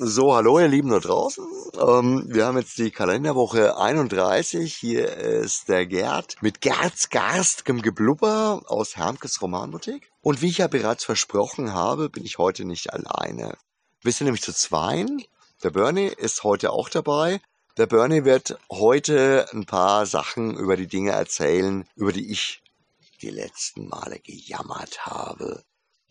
So, hallo ihr Lieben da draußen. Ähm, wir haben jetzt die Kalenderwoche 31. Hier ist der Gerd mit Gerds garstigem Geblubber aus Hermkes Romanboutique. Und wie ich ja bereits versprochen habe, bin ich heute nicht alleine. Wir sind nämlich zu zweien. Der Bernie ist heute auch dabei. Der Bernie wird heute ein paar Sachen über die Dinge erzählen, über die ich die letzten Male gejammert habe.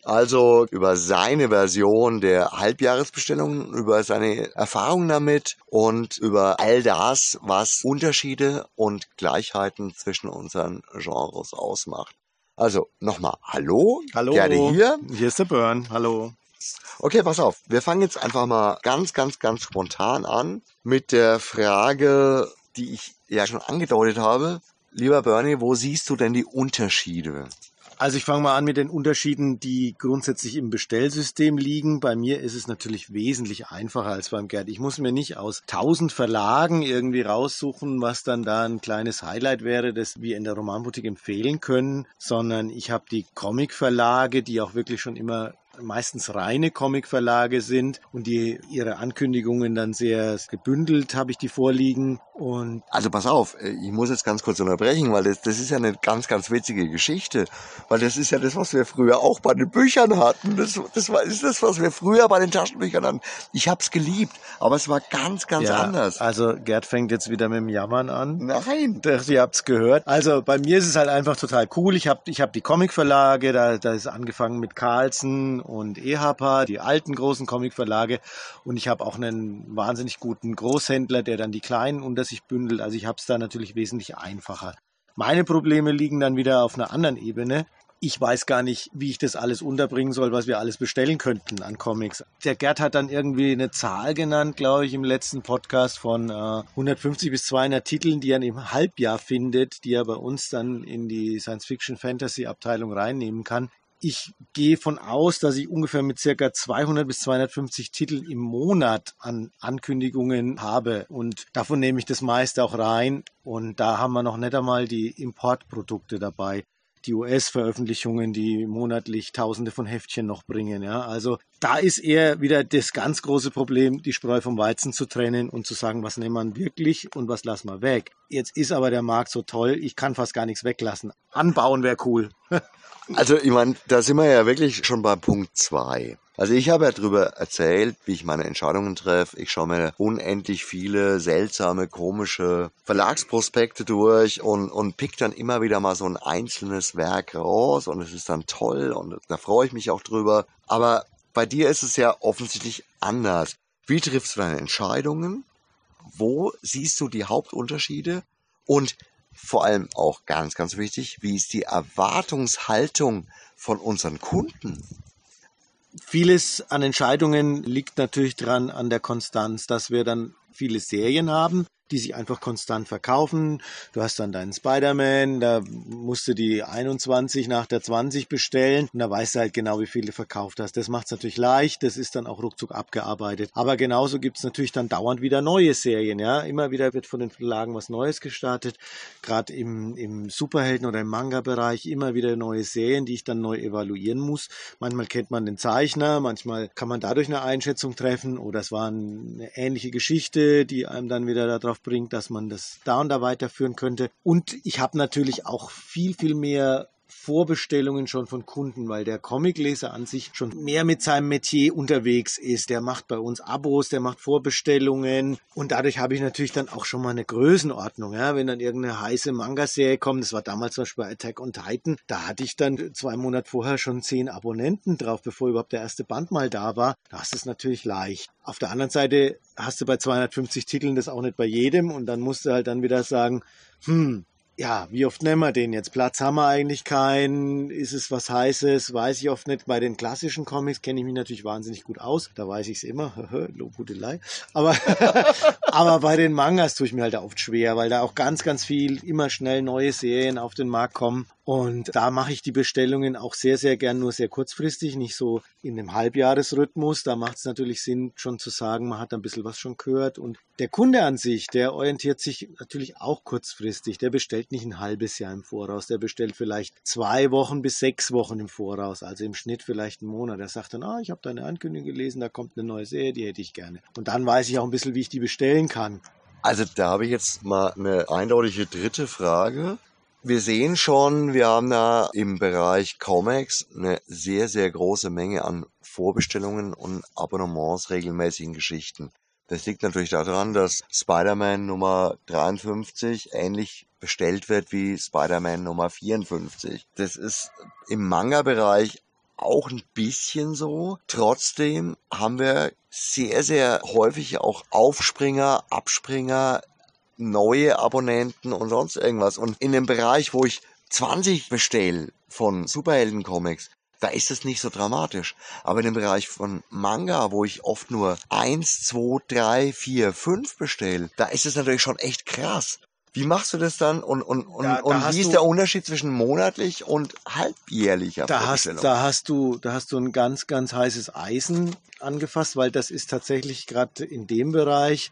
Also über seine Version der Halbjahresbestellung, über seine Erfahrungen damit und über all das, was Unterschiede und Gleichheiten zwischen unseren Genres ausmacht. Also nochmal, hallo, Hallo. gerne hier. Hier ist der Burn. Hallo. Okay, pass auf, wir fangen jetzt einfach mal ganz, ganz, ganz spontan an mit der Frage, die ich ja schon angedeutet habe. Lieber Bernie, wo siehst du denn die Unterschiede? Also ich fange mal an mit den Unterschieden, die grundsätzlich im Bestellsystem liegen. Bei mir ist es natürlich wesentlich einfacher als beim Gerd. Ich muss mir nicht aus tausend Verlagen irgendwie raussuchen, was dann da ein kleines Highlight wäre, das wir in der Romanboutique empfehlen können, sondern ich habe die Comic-Verlage, die auch wirklich schon immer meistens reine Comic-Verlage sind und die ihre Ankündigungen dann sehr gebündelt habe ich die vorliegen und Also pass auf, äh, ich muss jetzt ganz kurz unterbrechen, weil das, das ist ja eine ganz, ganz witzige Geschichte. Weil das ist ja das, was wir früher auch bei den Büchern hatten. Das, das war, ist das, was wir früher bei den Taschenbüchern hatten. Ich hab's geliebt, aber es war ganz, ganz ja, anders. Also Gerd fängt jetzt wieder mit dem Jammern an. Nein. Das, ihr habt's gehört. Also bei mir ist es halt einfach total cool. Ich habe ich hab die Comic-Verlage, da, da ist angefangen mit Carlsen und EHPA, die alten großen Comic-Verlage. Und ich habe auch einen wahnsinnig guten Großhändler, der dann die kleinen unter sich bündelt. Also ich habe es da natürlich wesentlich einfacher. Meine Probleme liegen dann wieder auf einer anderen Ebene. Ich weiß gar nicht, wie ich das alles unterbringen soll, was wir alles bestellen könnten an Comics. Der Gerd hat dann irgendwie eine Zahl genannt, glaube ich, im letzten Podcast von äh, 150 bis 200 Titeln, die er im Halbjahr findet, die er bei uns dann in die Science-Fiction-Fantasy-Abteilung reinnehmen kann. Ich gehe von aus, dass ich ungefähr mit circa 200 bis 250 Titeln im Monat an Ankündigungen habe. Und davon nehme ich das meiste auch rein. Und da haben wir noch nicht einmal die Importprodukte dabei die US-Veröffentlichungen, die monatlich Tausende von Heftchen noch bringen. Ja, also da ist eher wieder das ganz große Problem, die Spreu vom Weizen zu trennen und zu sagen, was nehmen wir wirklich und was lassen wir weg. Jetzt ist aber der Markt so toll, ich kann fast gar nichts weglassen. Anbauen wäre cool. Also ich meine, da sind wir ja wirklich schon bei Punkt zwei. Also ich habe ja darüber erzählt, wie ich meine Entscheidungen treffe. Ich schaue mir unendlich viele seltsame, komische Verlagsprospekte durch und, und pick dann immer wieder mal so ein einzelnes Werk raus und es ist dann toll und da freue ich mich auch drüber. Aber bei dir ist es ja offensichtlich anders. Wie triffst du deine Entscheidungen? Wo siehst du die Hauptunterschiede? Und vor allem auch ganz, ganz wichtig, wie ist die Erwartungshaltung von unseren Kunden? Vieles an Entscheidungen liegt natürlich dran an der Konstanz, dass wir dann viele Serien haben, die sich einfach konstant verkaufen. Du hast dann deinen Spider-Man, da musst du die 21 nach der 20 bestellen und da weißt du halt genau, wie viel du verkauft hast. Das macht es natürlich leicht, das ist dann auch ruckzuck abgearbeitet. Aber genauso gibt es natürlich dann dauernd wieder neue Serien. Ja, Immer wieder wird von den Verlagen was Neues gestartet, gerade im, im Superhelden- oder im Manga-Bereich immer wieder neue Serien, die ich dann neu evaluieren muss. Manchmal kennt man den Zeichner, manchmal kann man dadurch eine Einschätzung treffen oder es war eine ähnliche Geschichte, die einem dann wieder darauf bringt, dass man das da und da weiterführen könnte. Und ich habe natürlich auch viel, viel mehr Vorbestellungen schon von Kunden, weil der Comicleser an sich schon mehr mit seinem Metier unterwegs ist. Der macht bei uns Abos, der macht Vorbestellungen und dadurch habe ich natürlich dann auch schon mal eine Größenordnung. Ja? Wenn dann irgendeine heiße Manga-Serie kommt, das war damals zum Beispiel bei Attack on Titan, da hatte ich dann zwei Monate vorher schon zehn Abonnenten drauf, bevor überhaupt der erste Band mal da war. Da ist es natürlich leicht. Auf der anderen Seite hast du bei 250 Titeln das auch nicht bei jedem und dann musst du halt dann wieder sagen, hm, ja, wie oft nehmen wir den jetzt? Platz haben wir eigentlich keinen. Ist es was Heißes? Weiß ich oft nicht. Bei den klassischen Comics kenne ich mich natürlich wahnsinnig gut aus. Da weiß ich es immer. Lobhudelei. Aber, aber bei den Mangas tue ich mir halt oft schwer, weil da auch ganz, ganz viel immer schnell neue Serien auf den Markt kommen. Und da mache ich die Bestellungen auch sehr, sehr gern nur sehr kurzfristig, nicht so in einem Halbjahresrhythmus. Da macht es natürlich Sinn, schon zu sagen, man hat ein bisschen was schon gehört. Und der Kunde an sich, der orientiert sich natürlich auch kurzfristig. Der bestellt nicht ein halbes Jahr im Voraus. Der bestellt vielleicht zwei Wochen bis sechs Wochen im Voraus. Also im Schnitt vielleicht einen Monat. Er sagt dann, ah, ich habe deine Ankündigung gelesen, da kommt eine neue Serie, die hätte ich gerne. Und dann weiß ich auch ein bisschen, wie ich die bestellen kann. Also da habe ich jetzt mal eine eindeutige dritte Frage. Wir sehen schon, wir haben da im Bereich Comics eine sehr, sehr große Menge an Vorbestellungen und Abonnements regelmäßigen Geschichten. Das liegt natürlich daran, dass Spider-Man Nummer 53 ähnlich bestellt wird wie Spider-Man Nummer 54. Das ist im Manga-Bereich auch ein bisschen so. Trotzdem haben wir sehr, sehr häufig auch Aufspringer, Abspringer, neue Abonnenten und sonst irgendwas. Und in dem Bereich, wo ich 20 bestelle von Superhelden-Comics, da ist es nicht so dramatisch. Aber in dem Bereich von Manga, wo ich oft nur 1, 2, 3, 4, 5 bestelle, da ist es natürlich schon echt krass. Wie machst du das dann und, und, und, da, da und wie ist der Unterschied zwischen monatlich und halbjährlicher da hast, da hast du Da hast du ein ganz, ganz heißes Eisen angefasst, weil das ist tatsächlich gerade in dem Bereich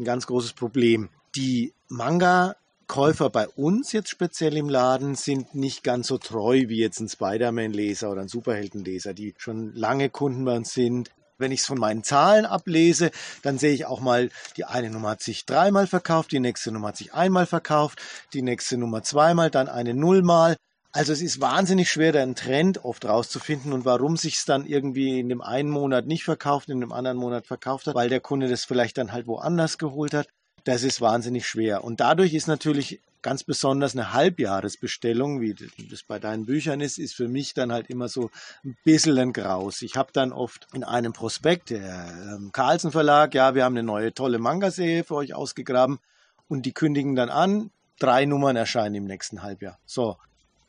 ein ganz großes Problem. Die Manga Käufer bei uns jetzt speziell im Laden sind nicht ganz so treu wie jetzt ein Spider-Man-Leser oder ein Superhelden-Leser, die schon lange Kunden bei uns sind. Wenn ich es von meinen Zahlen ablese, dann sehe ich auch mal, die eine Nummer hat sich dreimal verkauft, die nächste Nummer hat sich einmal verkauft, die nächste Nummer zweimal, dann eine Nullmal. Also es ist wahnsinnig schwer, da einen Trend oft rauszufinden und warum sich es dann irgendwie in dem einen Monat nicht verkauft, in dem anderen Monat verkauft hat, weil der Kunde das vielleicht dann halt woanders geholt hat. Das ist wahnsinnig schwer. Und dadurch ist natürlich ganz besonders eine Halbjahresbestellung, wie das bei deinen Büchern ist, ist für mich dann halt immer so ein bisschen ein Graus. Ich habe dann oft in einem Prospekt, der ähm, Carlsen Verlag, ja, wir haben eine neue tolle Manga-Serie für euch ausgegraben und die kündigen dann an, drei Nummern erscheinen im nächsten Halbjahr. So,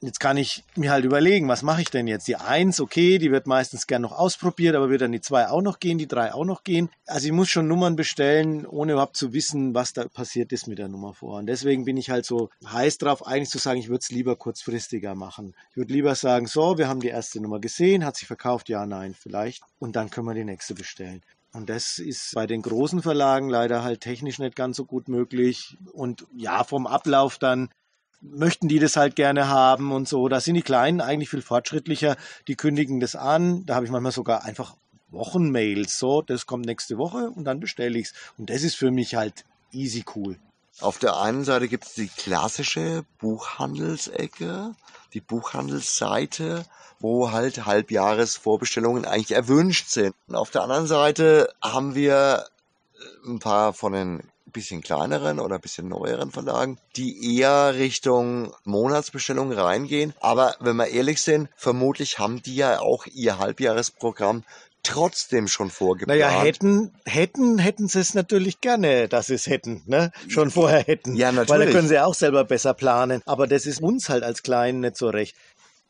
Jetzt kann ich mir halt überlegen, was mache ich denn jetzt? Die 1, okay, die wird meistens gern noch ausprobiert, aber wird dann die 2 auch noch gehen, die 3 auch noch gehen. Also ich muss schon Nummern bestellen, ohne überhaupt zu wissen, was da passiert ist mit der Nummer vor. Und deswegen bin ich halt so heiß drauf, eigentlich zu sagen, ich würde es lieber kurzfristiger machen. Ich würde lieber sagen, so, wir haben die erste Nummer gesehen, hat sie verkauft, ja, nein, vielleicht. Und dann können wir die nächste bestellen. Und das ist bei den großen Verlagen leider halt technisch nicht ganz so gut möglich. Und ja, vom Ablauf dann möchten die das halt gerne haben und so. Da sind die Kleinen eigentlich viel fortschrittlicher. Die kündigen das an. Da habe ich manchmal sogar einfach Wochenmails. So, das kommt nächste Woche und dann bestelle ich es. Und das ist für mich halt easy cool. Auf der einen Seite gibt es die klassische Buchhandelsecke, die Buchhandelsseite, wo halt Halbjahresvorbestellungen eigentlich erwünscht sind. Und auf der anderen Seite haben wir ein paar von den bisschen kleineren oder bisschen neueren Verlagen, die eher Richtung Monatsbestellung reingehen. Aber wenn wir ehrlich sind, vermutlich haben die ja auch ihr Halbjahresprogramm trotzdem schon vorgeplant. Naja, hätten, hätten, hätten sie es natürlich gerne, dass sie es hätten, ne? Schon vorher hätten. Ja, natürlich. Weil da können sie auch selber besser planen. Aber das ist uns halt als Kleinen nicht so recht.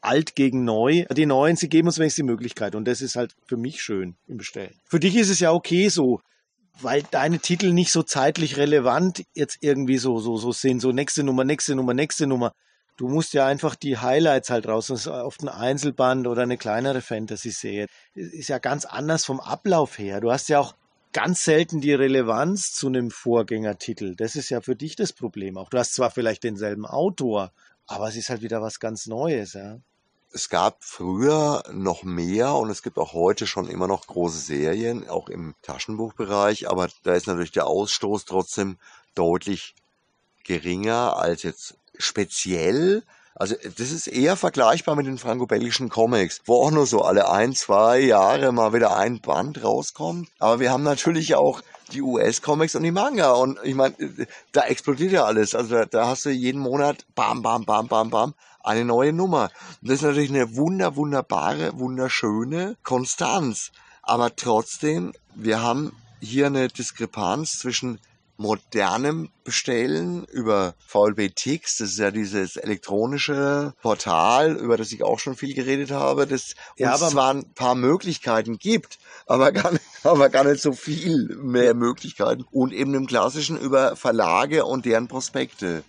Alt gegen neu. Die Neuen, sie geben uns wenigstens die Möglichkeit. Und das ist halt für mich schön im Bestellen. Für dich ist es ja okay so weil deine Titel nicht so zeitlich relevant jetzt irgendwie so, so, so sind, so nächste Nummer, nächste Nummer, nächste Nummer. Du musst ja einfach die Highlights halt raus, das ist oft ein Einzelband oder eine kleinere Fantasy-Serie. Ist ja ganz anders vom Ablauf her. Du hast ja auch ganz selten die Relevanz zu einem Vorgängertitel. Das ist ja für dich das Problem auch. Du hast zwar vielleicht denselben Autor, aber es ist halt wieder was ganz Neues, ja es gab früher noch mehr und es gibt auch heute schon immer noch große Serien, auch im Taschenbuchbereich, aber da ist natürlich der Ausstoß trotzdem deutlich geringer als jetzt speziell. Also das ist eher vergleichbar mit den franco-belgischen Comics, wo auch nur so alle ein, zwei Jahre mal wieder ein Band rauskommt. Aber wir haben natürlich auch die US-Comics und die Manga. Und ich meine, da explodiert ja alles. Also da, da hast du jeden Monat bam, bam, bam, bam, bam eine neue Nummer. Und das ist natürlich eine wunder, wunderbare, wunderschöne Konstanz. Aber trotzdem, wir haben hier eine Diskrepanz zwischen modernem Bestellen über VLB Tix, das ist ja dieses elektronische Portal, über das ich auch schon viel geredet habe, das ja, uns zwar ein paar Möglichkeiten gibt, aber gar, nicht, aber gar nicht so viel mehr Möglichkeiten und eben im klassischen über Verlage und deren Prospekte.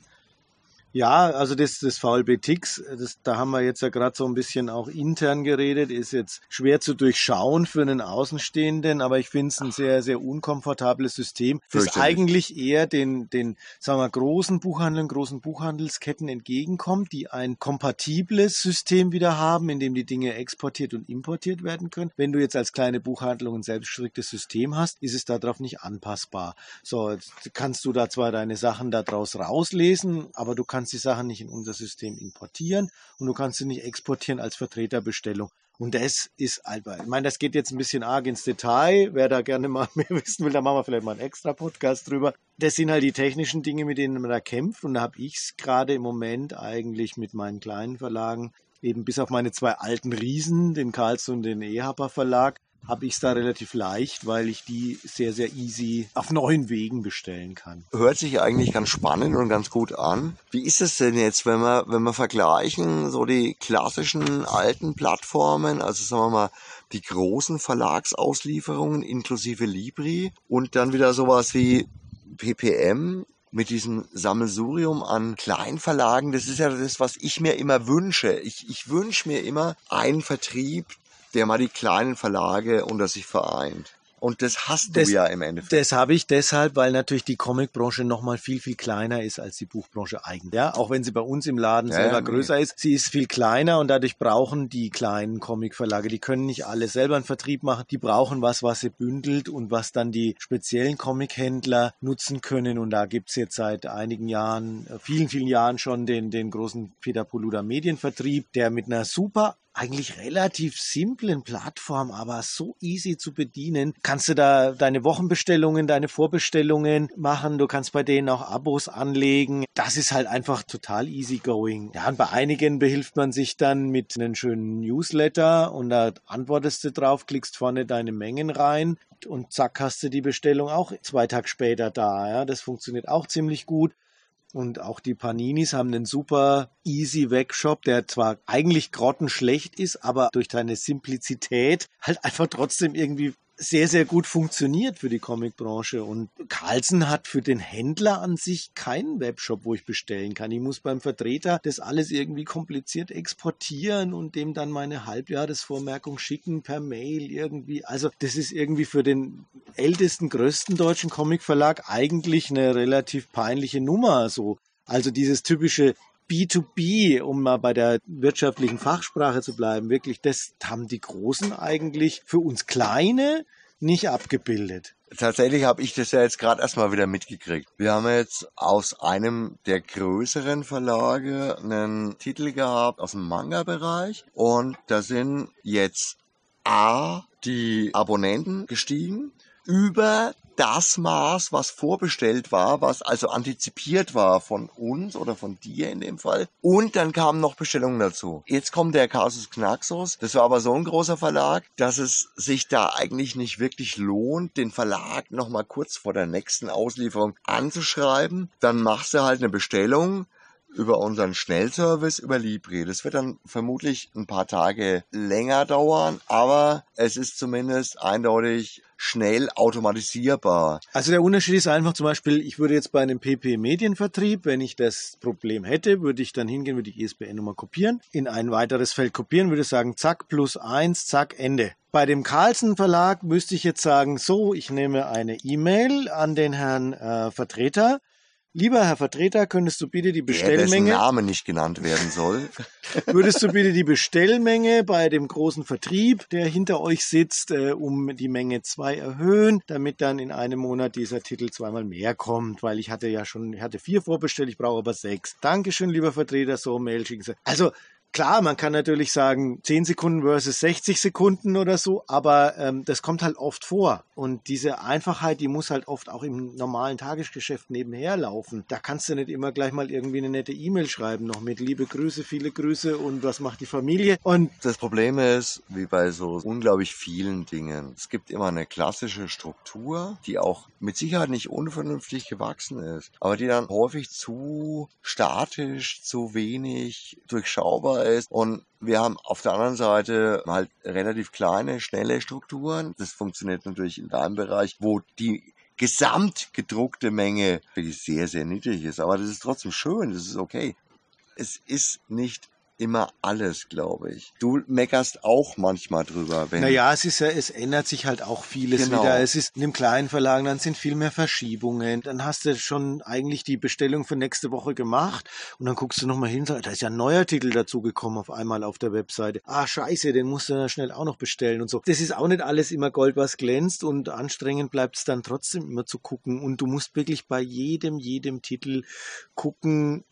Ja, also das, das VLB Tix, das, da haben wir jetzt ja gerade so ein bisschen auch intern geredet, ist jetzt schwer zu durchschauen für einen Außenstehenden, aber ich finde es ein sehr, sehr unkomfortables System, das eigentlich eher den, den, sagen wir, großen Buchhandeln, großen Buchhandelsketten entgegenkommt, die ein kompatibles System wieder haben, in dem die Dinge exportiert und importiert werden können. Wenn du jetzt als kleine Buchhandlung ein selbstgestricktes System hast, ist es darauf nicht anpassbar. So, kannst du da zwar deine Sachen daraus rauslesen, aber du kannst kannst die Sachen nicht in unser System importieren und du kannst sie nicht exportieren als Vertreterbestellung. Und das ist albern. Ich meine, das geht jetzt ein bisschen arg ins Detail. Wer da gerne mal mehr wissen will, da machen wir vielleicht mal einen extra Podcast drüber. Das sind halt die technischen Dinge, mit denen man da kämpft. Und da habe ich es gerade im Moment eigentlich mit meinen kleinen Verlagen, eben bis auf meine zwei alten Riesen, den Karls und den Ehaber Verlag, habe ich es da relativ leicht, weil ich die sehr, sehr easy auf neuen Wegen bestellen kann. Hört sich eigentlich ganz spannend und ganz gut an. Wie ist es denn jetzt, wenn wir, wenn wir vergleichen, so die klassischen alten Plattformen, also sagen wir mal, die großen Verlagsauslieferungen inklusive Libri und dann wieder sowas wie PPM mit diesem Sammelsurium an Kleinverlagen, das ist ja das, was ich mir immer wünsche. Ich, ich wünsche mir immer einen Vertrieb, der mal die kleinen Verlage unter sich vereint. Und das hast du das, ja im Endeffekt. Das habe ich deshalb, weil natürlich die Comicbranche noch mal viel, viel kleiner ist als die Buchbranche eigentlich. Ja, auch wenn sie bei uns im Laden ja, selber ja, größer ist, sie ist viel kleiner und dadurch brauchen die kleinen Comicverlage, die können nicht alle selber einen Vertrieb machen, die brauchen was, was sie bündelt und was dann die speziellen Comichändler nutzen können. Und da gibt es jetzt seit einigen Jahren, äh, vielen, vielen Jahren schon den, den großen Peter Poluda Medienvertrieb, der mit einer super eigentlich relativ simplen Plattform, aber so easy zu bedienen. Kannst du da deine Wochenbestellungen, deine Vorbestellungen machen. Du kannst bei denen auch Abos anlegen. Das ist halt einfach total easy going. Ja, und bei einigen behilft man sich dann mit einem schönen Newsletter und da antwortest du drauf, klickst vorne deine Mengen rein und zack hast du die Bestellung auch zwei Tage später da. Ja, das funktioniert auch ziemlich gut. Und auch die Paninis haben einen super easy Wegshop, der zwar eigentlich grottenschlecht ist, aber durch seine Simplizität halt einfach trotzdem irgendwie sehr, sehr gut funktioniert für die Comicbranche. Und Carlsen hat für den Händler an sich keinen Webshop, wo ich bestellen kann. Ich muss beim Vertreter das alles irgendwie kompliziert exportieren und dem dann meine Halbjahresvormerkung schicken per Mail irgendwie. Also das ist irgendwie für den ältesten, größten deutschen Comicverlag eigentlich eine relativ peinliche Nummer. So. Also dieses typische B2B, um mal bei der wirtschaftlichen Fachsprache zu bleiben, wirklich, das haben die Großen eigentlich für uns Kleine nicht abgebildet. Tatsächlich habe ich das ja jetzt gerade erstmal wieder mitgekriegt. Wir haben jetzt aus einem der größeren Verlage einen Titel gehabt aus dem Manga-Bereich und da sind jetzt A, die Abonnenten gestiegen über das Maß, was vorbestellt war, was also antizipiert war von uns oder von dir in dem Fall. Und dann kamen noch Bestellungen dazu. Jetzt kommt der Casus Knaxus. Das war aber so ein großer Verlag, dass es sich da eigentlich nicht wirklich lohnt, den Verlag nochmal kurz vor der nächsten Auslieferung anzuschreiben. Dann machst du halt eine Bestellung über unseren Schnellservice über Libri. Das wird dann vermutlich ein paar Tage länger dauern, aber es ist zumindest eindeutig schnell automatisierbar. Also der Unterschied ist einfach zum Beispiel, ich würde jetzt bei einem PP Medienvertrieb, wenn ich das Problem hätte, würde ich dann hingehen, würde die ISBN-Nummer kopieren, in ein weiteres Feld kopieren, würde sagen, zack, plus eins, zack, Ende. Bei dem Carlsen Verlag müsste ich jetzt sagen, so, ich nehme eine E-Mail an den Herrn äh, Vertreter, Lieber Herr Vertreter, könntest du bitte die Bestellmenge. Der, Name nicht genannt werden soll. Würdest du bitte die Bestellmenge bei dem großen Vertrieb, der hinter euch sitzt, äh, um die Menge 2 erhöhen, damit dann in einem Monat dieser Titel zweimal mehr kommt, weil ich hatte ja schon, ich hatte vier vorbestellt, ich brauche aber sechs. Dankeschön, lieber Vertreter, so Mail schicken Sie. Also Klar, man kann natürlich sagen 10 Sekunden versus 60 Sekunden oder so, aber ähm, das kommt halt oft vor. Und diese Einfachheit, die muss halt oft auch im normalen Tagesgeschäft nebenher laufen. Da kannst du nicht immer gleich mal irgendwie eine nette E-Mail schreiben, noch mit liebe Grüße, viele Grüße und was macht die Familie. Und das Problem ist, wie bei so unglaublich vielen Dingen, es gibt immer eine klassische Struktur, die auch mit Sicherheit nicht unvernünftig gewachsen ist, aber die dann häufig zu statisch, zu wenig durchschaubar ist. Und wir haben auf der anderen Seite halt relativ kleine, schnelle Strukturen. Das funktioniert natürlich in deinem Bereich, wo die gesamt gedruckte Menge wirklich sehr, sehr niedrig ist. Aber das ist trotzdem schön, das ist okay. es ist nicht immer alles, glaube ich. Du meckerst auch manchmal drüber. Wenn naja, es ist ja, es ändert sich halt auch vieles genau. wieder. Es ist in dem kleinen Verlag, dann sind viel mehr Verschiebungen. Dann hast du schon eigentlich die Bestellung für nächste Woche gemacht und dann guckst du nochmal hin, da ist ja ein neuer Titel dazugekommen auf einmal auf der Webseite. Ah, scheiße, den musst du dann schnell auch noch bestellen und so. Das ist auch nicht alles immer Gold, was glänzt und anstrengend bleibt es dann trotzdem immer zu gucken und du musst wirklich bei jedem, jedem Titel gucken,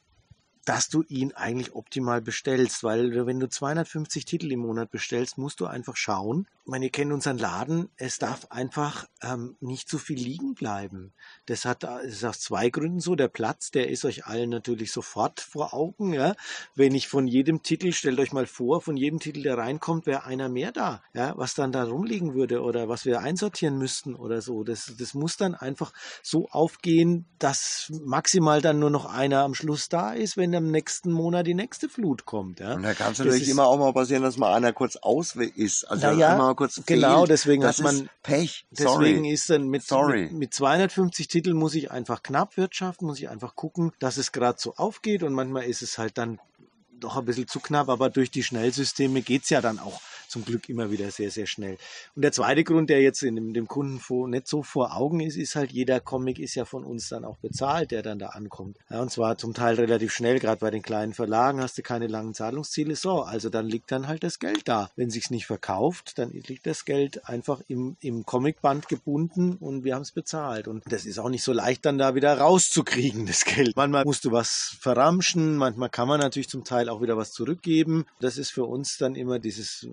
dass du ihn eigentlich optimal bestellst, weil wenn du 250 Titel im Monat bestellst, musst du einfach schauen. Ich meine, ihr kennt unseren Laden, es darf einfach ähm, nicht zu viel liegen bleiben. Das hat das ist aus zwei Gründen so. Der Platz, der ist euch allen natürlich sofort vor Augen. Ja? Wenn ich von jedem Titel, stellt euch mal vor, von jedem Titel, der reinkommt, wäre einer mehr da, ja? was dann da rumliegen würde oder was wir einsortieren müssten oder so. Das, das muss dann einfach so aufgehen, dass maximal dann nur noch einer am Schluss da ist, wenn im nächsten Monat die nächste Flut kommt. Ja? Und da kann es natürlich immer auch mal passieren, dass mal einer kurz aus ist. Also ja, immer kurz genau, fehlt. deswegen das hat man Pech. Sorry. Deswegen ist dann mit, Sorry. mit, mit 250 Titeln muss ich einfach knapp wirtschaften, muss ich einfach gucken, dass es gerade so aufgeht und manchmal ist es halt dann doch ein bisschen zu knapp, aber durch die Schnellsysteme geht es ja dann auch zum Glück immer wieder sehr, sehr schnell. Und der zweite Grund, der jetzt in dem, Kunden nicht so vor Augen ist, ist halt, jeder Comic ist ja von uns dann auch bezahlt, der dann da ankommt. Ja, und zwar zum Teil relativ schnell, gerade bei den kleinen Verlagen hast du keine langen Zahlungsziele. So, also dann liegt dann halt das Geld da. Wenn sich's nicht verkauft, dann liegt das Geld einfach im, im Comicband gebunden und wir haben es bezahlt. Und das ist auch nicht so leicht, dann da wieder rauszukriegen, das Geld. Manchmal musst du was verramschen, manchmal kann man natürlich zum Teil auch wieder was zurückgeben. Das ist für uns dann immer dieses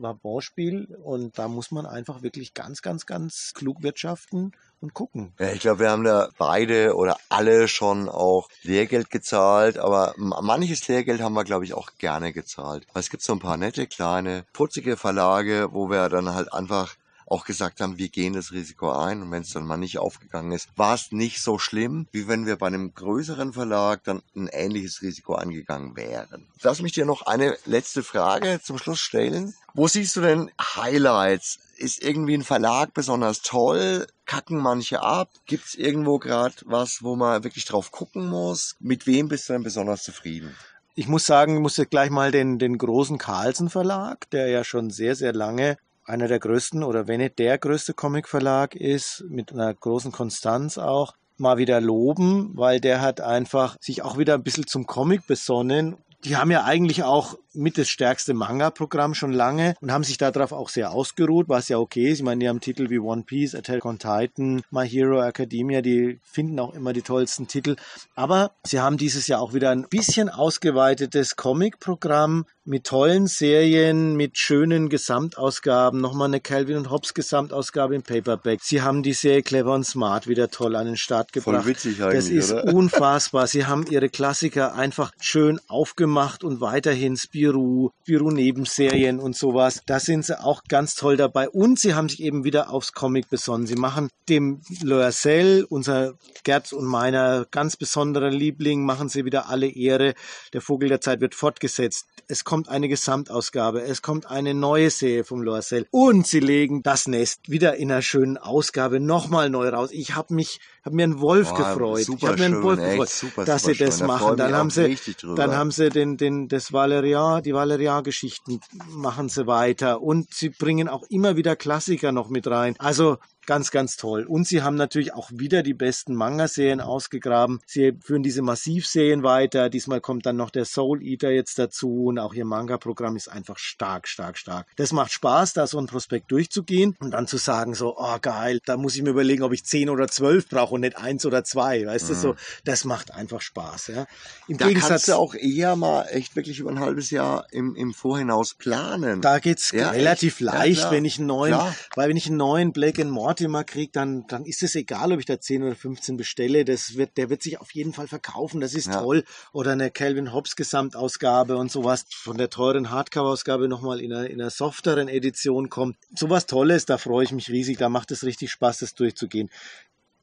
Wabonspiel und da muss man einfach wirklich ganz, ganz, ganz klug wirtschaften und gucken. Ja, ich glaube, wir haben da beide oder alle schon auch Lehrgeld gezahlt, aber manches Lehrgeld haben wir, glaube ich, auch gerne gezahlt. Es gibt so ein paar nette, kleine, putzige Verlage, wo wir dann halt einfach auch gesagt haben, wir gehen das Risiko ein und wenn es dann mal nicht aufgegangen ist, war es nicht so schlimm, wie wenn wir bei einem größeren Verlag dann ein ähnliches Risiko eingegangen wären. Lass mich dir noch eine letzte Frage zum Schluss stellen. Wo siehst du denn Highlights? Ist irgendwie ein Verlag besonders toll? Kacken manche ab? Gibt es irgendwo gerade was, wo man wirklich drauf gucken muss? Mit wem bist du denn besonders zufrieden? Ich muss sagen, ich muss jetzt gleich mal den, den großen Carlsen Verlag, der ja schon sehr, sehr lange einer der größten oder wenn nicht der größte Comicverlag ist, mit einer großen Konstanz auch, mal wieder loben, weil der hat einfach sich auch wieder ein bisschen zum Comic besonnen. Die haben ja eigentlich auch mit das stärkste Manga-Programm schon lange und haben sich darauf auch sehr ausgeruht, was ja okay ist. Ich meine, die haben Titel wie One Piece, Attack on Titan, My Hero Academia, die finden auch immer die tollsten Titel. Aber sie haben dieses Jahr auch wieder ein bisschen ausgeweitetes Comic-Programm mit tollen Serien, mit schönen Gesamtausgaben. Nochmal eine Calvin und Hobbes Gesamtausgabe im Paperback. Sie haben die Serie Clever und Smart wieder toll an den Start gebracht. Voll witzig eigentlich, Das ist oder? unfassbar. Sie haben ihre Klassiker einfach schön aufgemacht und weiterhin Spiel Spirou, Spirou-Nebenserien und sowas. Da sind sie auch ganz toll dabei. Und sie haben sich eben wieder aufs Comic besonnen. Sie machen dem Loisel, unser Gerz und meiner ganz besonderer Liebling, machen sie wieder alle Ehre. Der Vogel der Zeit wird fortgesetzt. Es kommt eine Gesamtausgabe. Es kommt eine neue Serie vom Loisel. Und sie legen das Nest wieder in einer schönen Ausgabe nochmal neu raus. Ich habe mich, habe mir einen Wolf Boah, gefreut. Ich habe mir einen Wolf echt, gefreut, super, dass super sie das schön. machen. Da dann haben sie, dann haben sie den, den, das Valerian die Valerian-Geschichten machen sie weiter und sie bringen auch immer wieder Klassiker noch mit rein. Also Ganz, ganz toll. Und sie haben natürlich auch wieder die besten Manga-Serien ausgegraben. Sie führen diese Massivserien weiter. Diesmal kommt dann noch der Soul Eater jetzt dazu und auch ihr Manga-Programm ist einfach stark, stark, stark. Das macht Spaß, da so ein Prospekt durchzugehen und dann zu sagen so, oh geil, da muss ich mir überlegen, ob ich zehn oder zwölf brauche und nicht eins oder zwei. Weißt mhm. du so, das macht einfach Spaß. Ja. Im da Gegensatz, kannst du auch eher mal echt wirklich über ein halbes Jahr im, im Vorhinaus planen. Da geht's ja, relativ echt? leicht, ja, wenn ich einen neuen, klar. weil wenn ich einen neuen Black and Morty Mortimer kriege, dann, dann ist es egal, ob ich da 10 oder 15 bestelle. Das wird, der wird sich auf jeden Fall verkaufen. Das ist ja. toll. Oder eine Calvin Hobbs Gesamtausgabe und sowas von der teuren Hardcover-Ausgabe nochmal in einer, in einer softeren Edition kommt. Sowas Tolles, da freue ich mich riesig. Da macht es richtig Spaß, das durchzugehen.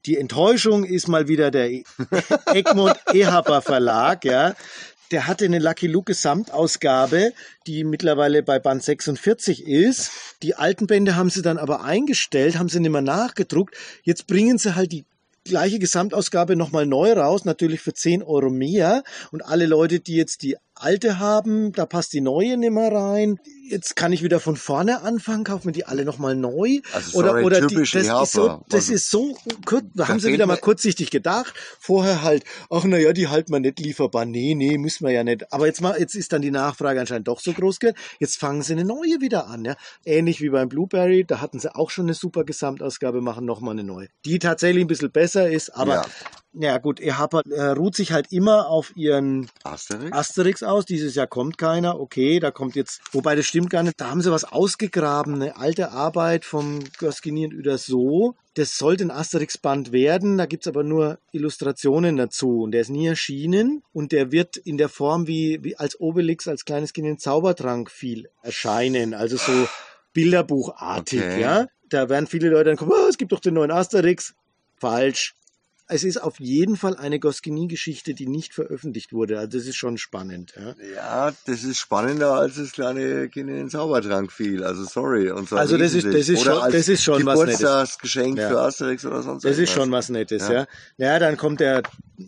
Die Enttäuschung ist mal wieder der Egmont Ehaber Verlag, ja der hatte eine Lucky Luke Gesamtausgabe, die mittlerweile bei Band 46 ist. Die alten Bände haben sie dann aber eingestellt, haben sie nicht mehr nachgedruckt. Jetzt bringen sie halt die gleiche Gesamtausgabe nochmal neu raus, natürlich für 10 Euro mehr. Und alle Leute, die jetzt die alte haben, da passt die neue nicht mehr rein. Jetzt kann ich wieder von vorne anfangen, kaufen wir die alle nochmal neu. Also oder sorry, oder die, typisch das, ist so, das Also- ist so kurz, da haben sie wieder mal mir- kurzsichtig gedacht. Vorher halt, ach na ja, die halten wir nicht lieferbar. Nee, nee, müssen wir ja nicht. Aber jetzt mal, jetzt ist dann die Nachfrage anscheinend doch so groß geworden. Jetzt fangen sie eine neue wieder an, ja. Ähnlich wie beim Blueberry, da hatten sie auch schon eine super Gesamtausgabe, machen nochmal eine neue. Die tatsächlich ein bisschen besser ist, aber Ja. Ja, gut, ihr habt, äh, ruht sich halt immer auf ihren Asterix? Asterix aus. Dieses Jahr kommt keiner. Okay, da kommt jetzt, wobei das stimmt gar nicht. Da haben sie was ausgegraben, eine alte Arbeit vom Goscinny und Uderso. Das sollte ein Asterix-Band werden. Da gibt's aber nur Illustrationen dazu. Und der ist nie erschienen. Und der wird in der Form wie, wie als Obelix, als kleines Kind in Zaubertrank viel erscheinen. Also so Bilderbuchartig, Okay. ja. Da werden viele Leute dann kommen, oh, es gibt doch den neuen Asterix. Falsch. Es ist auf jeden Fall eine Goscinny-Geschichte, die nicht veröffentlicht wurde. Also das ist schon spannend. Ja. Ja, das ist spannender, als das kleine Kind in den Zaubertrank fiel. Also sorry. Und Also das ist- das ist Oder schon- das ist schon was Nettes. Geburtstagsgeschenk Ja. für Asterix oder sonst Das ist irgendwas. schon was Nettes, Ja. ja. Ja, dann kommt der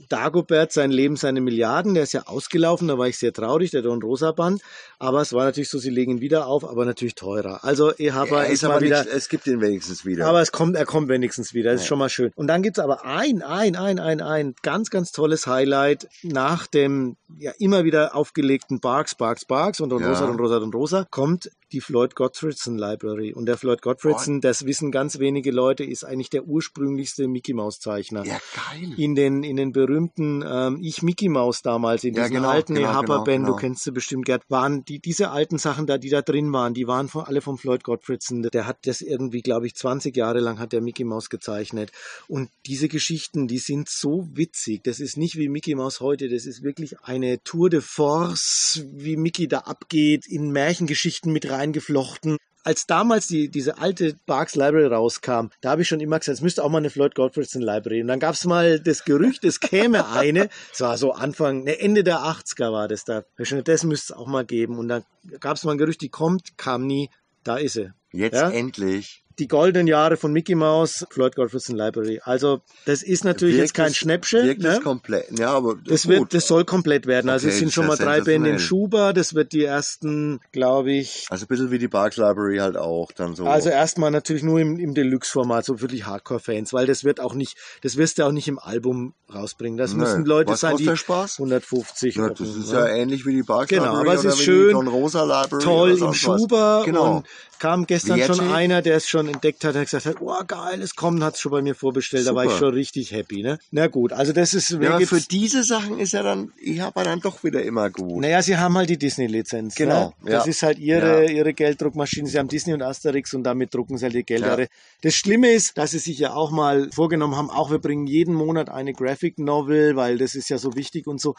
Dagobert, sein Leben, seine Milliarden, der ist ja ausgelaufen, da war ich sehr traurig, der Don Rosa Band. Aber es war natürlich so, sie legen ihn wieder auf, aber natürlich teurer. Also Ehapa Ja, ist ist mal wieder. nicht, es gibt ihn wenigstens wieder. Aber es kommt, er kommt wenigstens wieder. Das ist schon mal schön. Und dann gibt's aber ein, ein, ein, ein, ein ganz, ganz tolles Highlight nach dem ja immer wieder aufgelegten Barks, Barks, Barks und Don Ja. Rosa, Don Rosa, Don Rosa kommt die Floyd Gottfriedson Library. Und der Floyd Gottfriedson, das wissen ganz wenige Leute, ist eigentlich der ursprünglichste Mickey Maus Zeichner. ja, geil. In den, in den berühmten ähm, Ich Mickey Maus damals, in Ja, diesen genau, alten genau, Ehapa-Band, genau, genau. du kennst sie bestimmt, Gerd, waren die, diese alten Sachen da, die da drin waren, die waren von, alle vom Floyd Gottfriedson. Der hat das irgendwie, glaube ich, 20 Jahre lang hat der Mickey Maus gezeichnet. Und diese Geschichten, die sind so witzig. Das ist nicht wie Mickey Maus heute, das ist wirklich eine Tour de Force, wie Mickey da abgeht, in Märchengeschichten mit reingeflochten als damals die, diese alte Barks Library rauskam, da habe ich schon immer gesagt, es müsste auch mal eine Floyd Gottfriedson Library. Und dann gab es mal das Gerücht, es käme eine. Es war so Anfang, ne, Ende der 80er war das da. Das müsste es auch mal geben. Und dann gab es mal ein Gerücht, die kommt, kam nie. Da ist sie. Jetzt Ja? endlich. Die goldenen Jahre von Mickey Mouse, Floyd Gottfriedson Library. Also das ist natürlich jetzt kein Schnäppchen. Wirkt es Ne? komplett. Ja, aber Das, gut. wird, das soll komplett werden. Also Okay, es sind schon mal drei Bände im. Schuber. Das wird die ersten, glaube ich, also ein bisschen wie die Barks Library halt auch dann so. Also erstmal natürlich nur im, im Deluxe-Format, so wirklich Hardcore-Fans, weil das wird auch nicht, das wirst du auch nicht im Album rausbringen. Das Nö. müssen Leute Was sein, die Spaß? 150 ja, das ist ne? ja ähnlich wie die Barks Genau, Library aber es ist schön, Rosa Library toll im. Schuber Genau. und kam gestern schon Wertig. einer, der es schon entdeckt hat, der gesagt hat, oh geil, es kommt, hat es schon bei mir vorbestellt, da war ich Super. schon richtig happy. Ne? Na gut, also das ist Ja, aber für diese Sachen ist ja dann, ich habe dann doch wieder immer gut. naja, sie haben halt die Disney-Lizenz. Genau, Ne? Das ja. ist halt ihre, Ja. ihre Gelddruckmaschine. Sie haben Disney und Asterix und damit drucken sie halt die Gelder. Ja. Das Schlimme ist, dass sie sich ja auch mal vorgenommen haben, auch wir bringen jeden Monat eine Graphic Novel, weil das ist ja so wichtig und so.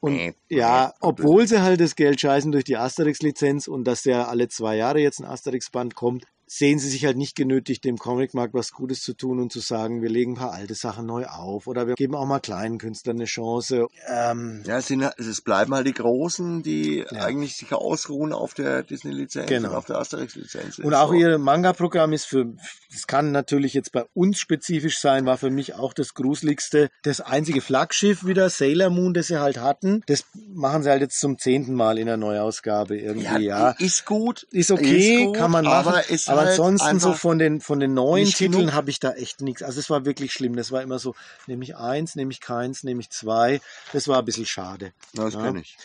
Und ja, obwohl sie halt das Geld scheißen durch die Asterix-Lizenz und dass ja alle zwei Jahre jetzt ein Asterix-Band kommt, sehen sie sich halt nicht genötigt, dem Comicmarkt was Gutes zu tun und zu sagen, wir legen ein paar alte Sachen neu auf oder wir geben auch mal kleinen Künstlern eine Chance. Ähm, Ja, es, sind, es bleiben halt die Großen, die Ja. eigentlich sich ausruhen auf der Disney-Lizenz Genau. und auf der Asterix-Lizenz. Und Ist auch so. ihr Manga-Programm ist für, das kann natürlich jetzt bei uns spezifisch sein, war für mich auch das gruseligste. Das einzige Flaggschiff wieder, Sailor Moon, das sie halt hatten, das machen sie halt jetzt zum zehnten Mal in der Neuausgabe irgendwie, ja. Ist gut. Ist okay, gut, kann man machen. Aber, ist aber halt ansonsten so von den, von den neuen Titeln habe ich da echt nichts. Also es war wirklich schlimm. Das war immer so, nehme ich eins, nehme ich keins, nehme ich zwei. Das war ein bisschen schade. Das Ja. kenn ich.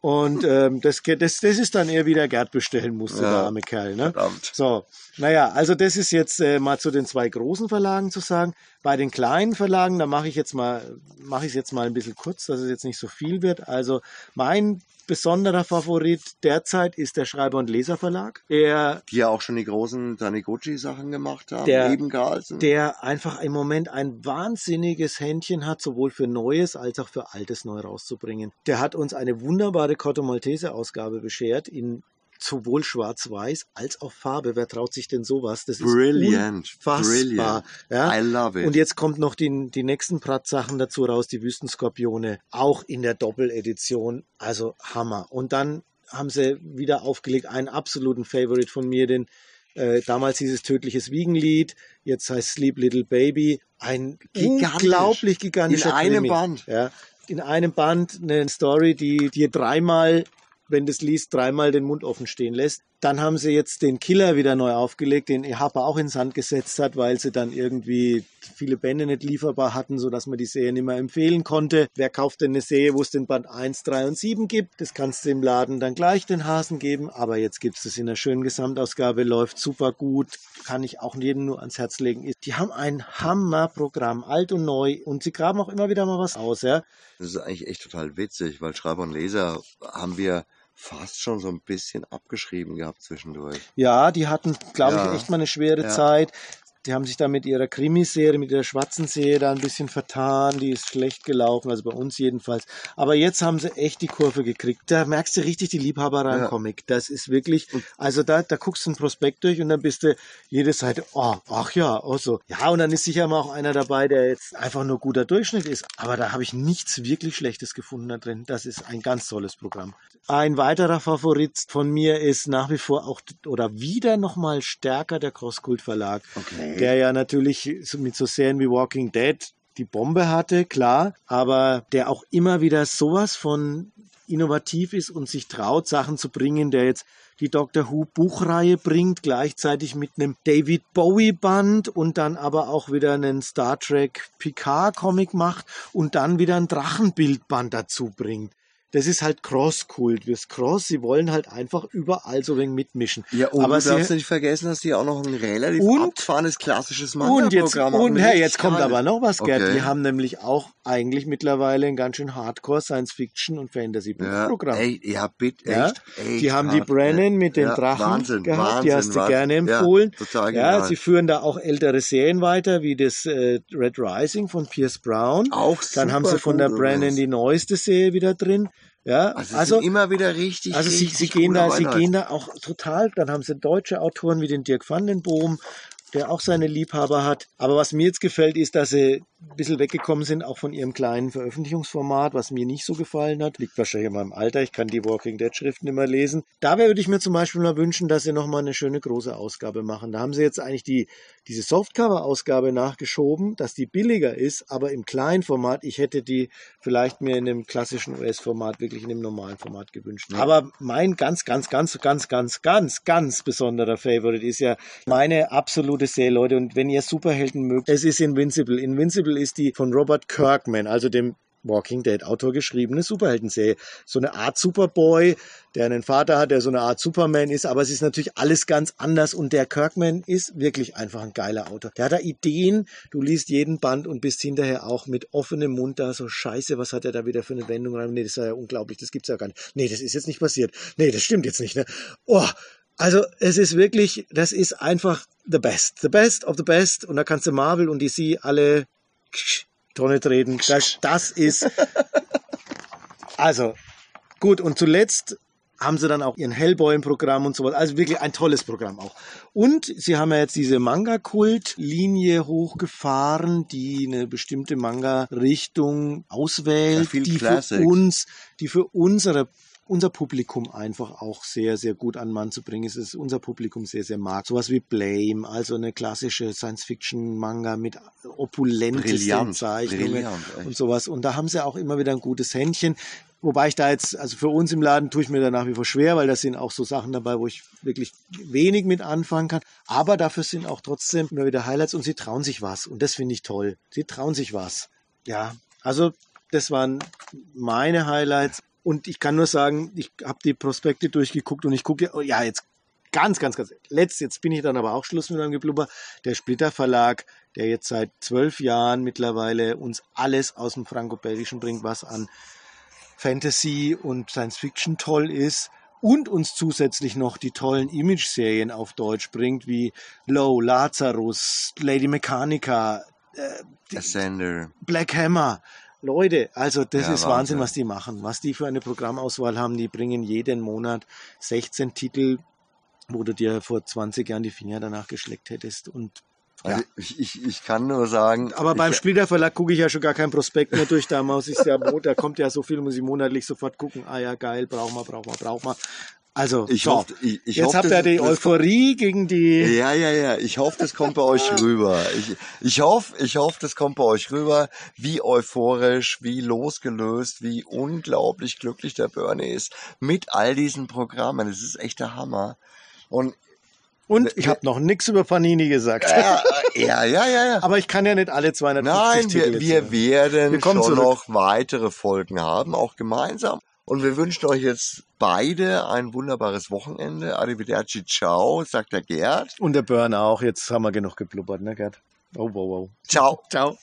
Und ähm, das, das, das ist dann eher wieder Gerd bestellen musste, Ja. der arme Kerl. Ne? Verdammt. So, naja, also das ist jetzt äh, mal zu den zwei großen Verlagen zu sagen. Bei den kleinen Verlagen, da mache ich jetzt mal, mache ich es jetzt mal ein bisschen kurz, dass es jetzt nicht so viel wird. Also mein besonderer Favorit derzeit ist der Schreiber- und Leserverlag, der Die ja auch schon die großen Taniguchi-Sachen gemacht haben. Der- neben Carlsen. der einfach im Moment ein wahnsinniges Händchen hat, sowohl für Neues als auch für Altes neu rauszubringen. Der hat uns eine wunderbare Cotto Maltese-Ausgabe beschert in sowohl Schwarz-Weiß als auch Farbe. Wer traut sich denn sowas? Das Brilliant. ist unfassbar. Brilliant. Ja? I love it. Und jetzt kommt noch die, die nächsten Pratt-Sachen dazu raus, die Wüstenskorpione, auch in der Doppeledition. Also Hammer. Und dann haben sie wieder aufgelegt einen absoluten Favorite von mir, den Äh, damals hieß es Tödliches Wiegenlied, jetzt heißt Sleep Little Baby. Ein Gigantisch. unglaublich gigantischer In einem Krimi. Band. Ja, in einem Band eine Story, die dir dreimal, wenn du es liest, dreimal den Mund offen stehen lässt. Dann haben sie jetzt den Killer wieder neu aufgelegt, den Harper auch ins Sand gesetzt hat, weil sie dann irgendwie viele Bände nicht lieferbar hatten, sodass man die Serie nicht mehr empfehlen konnte. Wer kauft denn eine Serie, wo es den Band 1, 3 und 7 gibt? Das kannst du im Laden dann gleich den Hasen geben, aber jetzt gibt es das in einer schönen Gesamtausgabe, läuft super gut, kann ich auch jedem nur ans Herz legen. Die haben ein Hammerprogramm, alt und neu und sie graben auch immer wieder mal was aus, ja. Das ist eigentlich echt total witzig, weil Schreiber und Leser haben wir fast schon so ein bisschen abgeschrieben gehabt zwischendurch. Ja, die hatten, glaube Ja. ich, echt mal eine schwere Ja. Zeit. Die haben sich da mit ihrer Krimiserie, mit ihrer schwarzen Serie da ein bisschen vertan. Die ist schlecht gelaufen, also bei uns jedenfalls. Aber jetzt haben sie echt die Kurve gekriegt. Da merkst du richtig die Liebhaberei im Ja. Comic. Das ist wirklich, also da, da guckst du einen Prospekt durch und dann bist du jede Seite, oh, ach ja, oh so. Ja, und dann ist sicher mal auch einer dabei, der jetzt einfach nur guter Durchschnitt ist. Aber da habe ich nichts wirklich Schlechtes gefunden da drin. Das ist ein ganz tolles Programm. Ein weiterer Favorit von mir ist nach wie vor auch oder wieder nochmal stärker der Crosskult Verlag, Okay. Der ja natürlich mit so Serien wie Walking Dead die Bombe hatte, klar, aber der auch immer wieder sowas von innovativ ist und sich traut, Sachen zu bringen, der jetzt die Doctor Who Buchreihe bringt, gleichzeitig mit einem David Bowie Band und dann aber auch wieder einen Star Trek Picard Comic macht und dann wieder ein Drachenbildband dazu bringt. Das ist halt Cross-Kult. Das Cross, sie wollen halt einfach überall so wenig mitmischen. Ja, und aber du darfst nicht vergessen, dass die auch noch ein relativ Und- abgefahrenes klassisches und jetzt, Manga-Programm haben. und mit hey, richtig jetzt kommt aber noch was, Gerd. Okay. Die haben nämlich auch eigentlich mittlerweile ein ganz schön Hardcore Science-Fiction und ja, Fantasy-Programm. ey, ja, bitte, Ja, echt, echt die haben die hart, Brennan mit den ja, Drachen Wahnsinn, gehabt, Wahnsinn, die hast du Wahnsinn. gerne Ja, empfohlen. total ja, sie führen da auch ältere Serien weiter, wie das äh, Red Rising von Pierce Brown. Auch Dann haben sie von der Brennan die neueste Serie wieder drin. Ja, Also, also, immer wieder richtig, also sie, richtig sie gehen da, sie gehen da auch total. Dann haben sie deutsche Autoren wie den Dirk van den Boom, der auch seine Liebhaber hat. Aber was mir jetzt gefällt, ist, dass sie ein bisschen weggekommen sind, auch von ihrem kleinen Veröffentlichungsformat, was mir nicht so gefallen hat. Liegt wahrscheinlich in meinem Alter. Ich kann die Walking Dead Schriften immer lesen. Da würde ich mir zum Beispiel mal wünschen, dass sie nochmal eine schöne große Ausgabe machen. Da haben sie jetzt eigentlich die, diese Softcover-Ausgabe nachgeschoben, dass die billiger ist, aber im kleinen Format. Ich hätte die vielleicht mir in einem klassischen US-Format, wirklich in einem normalen Format gewünscht. Aber mein ganz, ganz, ganz, ganz, ganz, ganz, ganz besonderer Favorite ist ja meine absolute Serie, Leute. Und wenn ihr Superhelden mögt, es ist Invincible. Invincible ist die von Robert Kirkman, also dem Walking Dead Autor geschriebene Superheldenserie. So eine Art Superboy, der einen Vater hat, der so eine Art Superman ist, aber es ist natürlich alles ganz anders und der Kirkman ist wirklich einfach ein geiler Autor. Der hat da Ideen, du liest jeden Band und bist hinterher auch mit offenem Mund da so scheiße, was hat er da wieder für eine Wendung rein? Nee, das ist ja unglaublich, das gibt's ja gar nicht. Nee, das ist jetzt nicht passiert. Nee, das stimmt jetzt nicht, ne? Oh, also es ist wirklich, das ist einfach the best. The best of the best. Und da kannst du Marvel und DC alle Tonne treten. Das, das ist. Also, gut, und zuletzt haben sie dann auch ihren Hellboy im Programm und sowas. Also wirklich ein tolles Programm auch. Und sie haben ja jetzt diese Manga-Kult-Linie hochgefahren, die eine bestimmte Manga-Richtung auswählt, Ja, die für Classics. uns, die für unsere unser Publikum einfach auch sehr, sehr gut an Mann zu bringen. Es ist unser Publikum sehr, sehr mag. Sowas wie Blame, also eine klassische Science-Fiction-Manga mit opulentesten Brillant, Zeichnungen und sowas. Und da haben sie auch immer wieder ein gutes Händchen. Wobei ich da jetzt, also für uns im Laden tue ich mir da nach wie vor schwer, weil da sind auch so Sachen dabei, wo ich wirklich wenig mit anfangen kann. Aber dafür sind auch trotzdem immer wieder Highlights und sie trauen sich was. Und das finde ich toll. Sie trauen sich was. Ja, also das waren meine Highlights. Und ich kann nur sagen, ich habe die Prospekte durchgeguckt und ich gucke, oh ja, jetzt ganz, ganz, ganz, letzt, jetzt bin ich dann aber auch Schluss mit meinem Geblubber. Der Splitter Verlag, der jetzt seit zwölf Jahren mittlerweile uns alles aus dem Franco-Belgischen bringt, was an Fantasy und Science Fiction toll ist und uns zusätzlich noch die tollen Image-Serien auf Deutsch bringt, wie Low, Lazarus, Lady Mechanica, Ascender. Black Hammer. Leute, also das Ja, ist Wahnsinn, Wahnsinn. was die machen. Was die für eine Programmauswahl haben. Die bringen jeden Monat 16 Titel, wo du dir vor 20 Jahren die Finger danach geschleckt hättest. Und Also ich, ich, ich kann nur sagen. aber beim Splitter Verlag gucke ich ja schon gar keinen Prospekt mehr durch. Da muss ich ja, da kommt ja so viel, muss ich monatlich sofort gucken. Ah ja, geil, braucht man, braucht man, braucht man. Also, Ich so. hoffe, ich, ich jetzt hoffe, habt ihr die Euphorie gegen die. Ja, ja, ja. Ich hoffe, das kommt bei euch rüber. Ich, ich hoffe, ich hoffe, das kommt bei euch rüber, wie euphorisch, wie losgelöst, wie unglaublich glücklich der Bernie ist mit all diesen Programmen. Das ist echt der Hammer. Und Und ich habe noch nichts über Panini gesagt. ja, ja, ja, ja. ja. Aber ich kann ja nicht alle 250 Nein, Titel wir, jetzt wir werden Wir schon zurück. noch weitere Folgen haben, auch gemeinsam. Und wir wünschen euch jetzt beide ein wunderbares Wochenende. Arrivederci, ciao, sagt der Gerd. Und der Burn auch. Jetzt haben wir genug geblubbert, ne, Gerd? Oh, wow, wow. Ciao. Ciao.